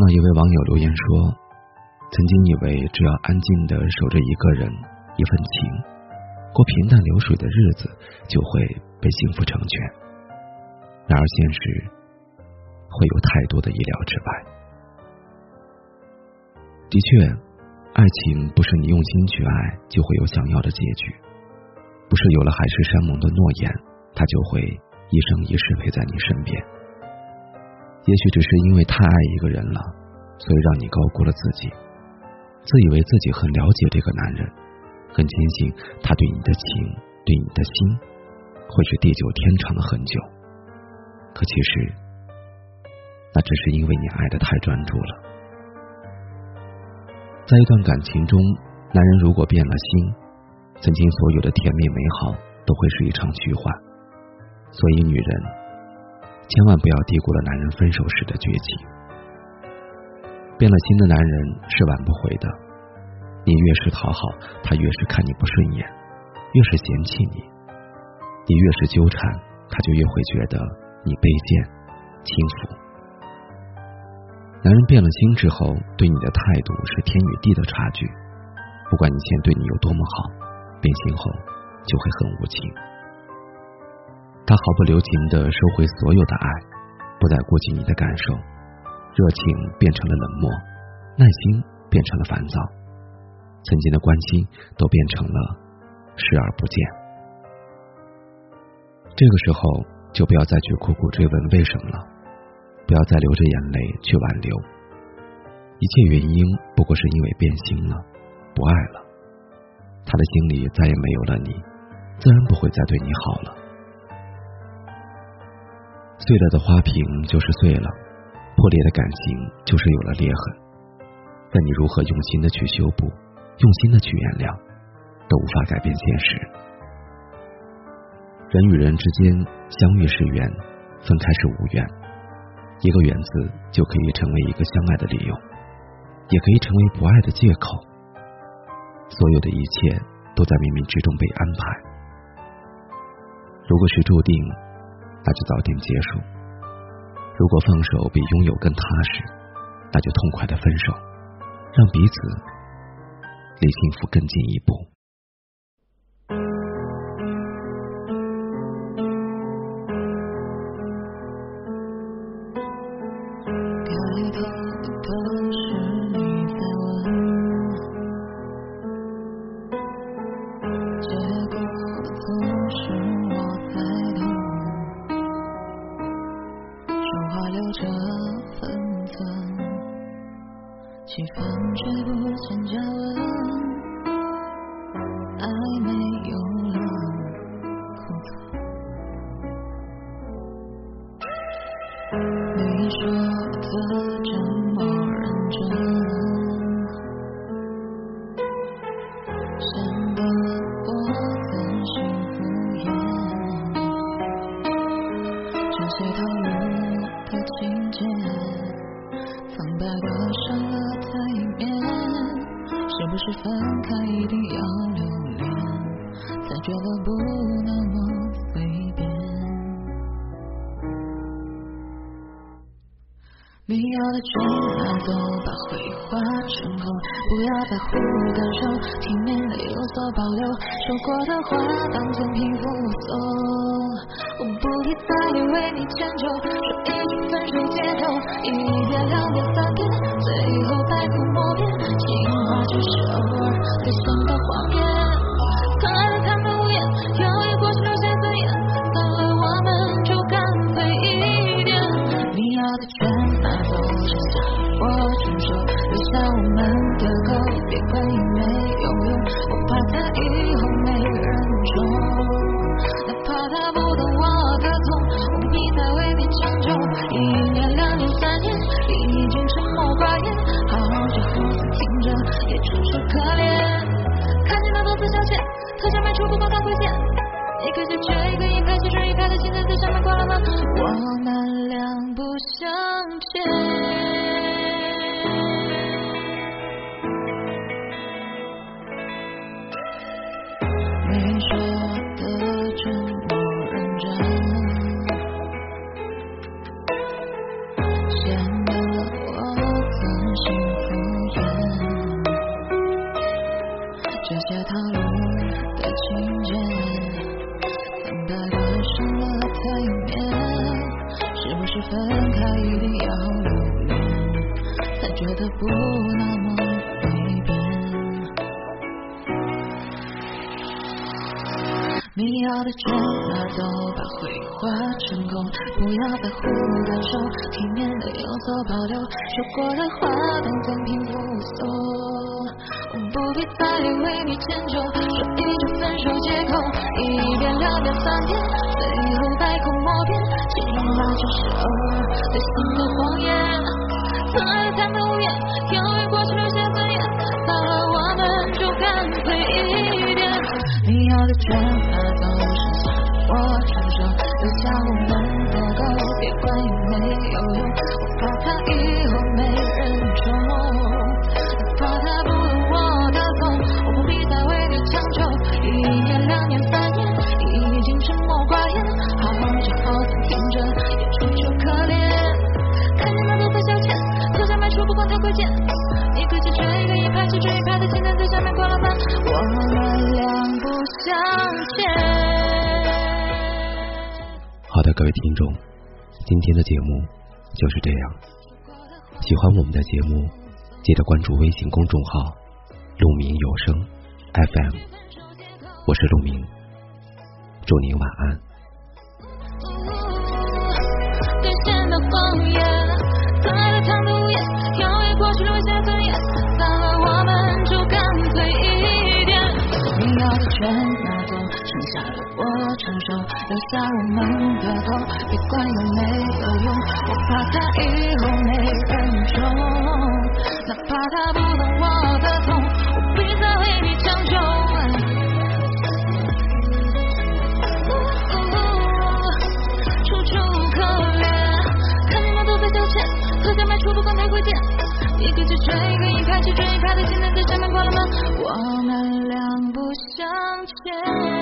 到一位网友留言说：“曾经以为只要安静的守着一个人、一份情，过平淡流水的日子，就会被幸福成全。然而现实会有太多的意料之外。的确，爱情不是你用心去爱就会有想要的结局，不是有了海誓山盟的诺言，他就会一生一世陪在你身边。”也许只是因为太爱一个人了，所以让你高估了自己，自以为自己很了解这个男人，很坚信他对你的情，对你的心，会是地久天长的很久。可其实，那只是因为你爱的太专注了。在一段感情中，男人如果变了心，曾经所有的甜蜜美好都会是一场虚幻。所以，女人。千万不要低估了男人分手时的绝情。变了心的男人是挽不回的。你越是讨好，他越是看你不顺眼；越是嫌弃你，你越是纠缠，他就越会觉得你卑贱轻浮。男人变了心之后，对你的态度是天与地的差距。不管你前对你有多么好，变心后就会很无情。他毫不留情的收回所有的爱，不再顾及你的感受，热情变成了冷漠，耐心变成了烦躁，曾经的关心都变成了视而不见。这个时候就不要再去苦苦追问为什么了，不要再流着眼泪去挽留，一切原因不过是因为变心了，不爱了，他的心里再也没有了你，自然不会再对你好了。碎了的花瓶就是碎了，破裂的感情就是有了裂痕。但你如何用心的去修补，用心的去原谅，都无法改变现实。人与人之间相遇是缘，分开是无缘。一个缘字就可以成为一个相爱的理由，也可以成为不爱的借口。所有的一切都在冥冥之中被安排。如果是注定。那就早点结束。如果放手比拥有更踏实，那就痛快的分手，让彼此离幸福更进一步。气氛却不见加温，爱没有了。库存。你说的这么认真，显得我很心敷衍，这些套路的情节，苍白的上了。是不是分开一定要留恋，才觉得不那么随便？你要的全拿走，把回忆化成空，不要在乎感受，体面的有所保留。说过的话当成平复所，我不必再为你迁就，说一，一遍两遍三遍，最后百口莫辩。情话。只是偶尔会想到画面，看爱的坦白无言，要一过去留下尊严，散了我们就干脆一点。你要的全拿走，剩下我承受，留下我们特价卖出不帮他亏欠，一颗心缺一颗眼，开其实一开的心在下面挂了吗？我们两不相欠。分开一定要留恋才觉得不那么随便你要的全拿走把回忆化成空不要在乎感受体面的有所保留说过的话当赠品无送我不必再为你迁就说一句分手借口一遍两遍三遍百口莫辩，其实那就是偶尔对心的谎言。曾爱贪得无厌，因为过去留下尊严，到了我们就干脆一点。你要的全拿走，剩下的我承受，留下我们的狗，别管好的，各位听众，今天的节目就是这样。喜欢我们的节目，记得关注微信公众号“鹿鸣有声 FM”，我是鹿鸣，祝您晚安。兑现的谎言，曾爱的贪得无全拿走，剩下的我承受，留下我们的痛，别管有没有用，我怕他以后没人宠，哪怕他不懂我的痛，一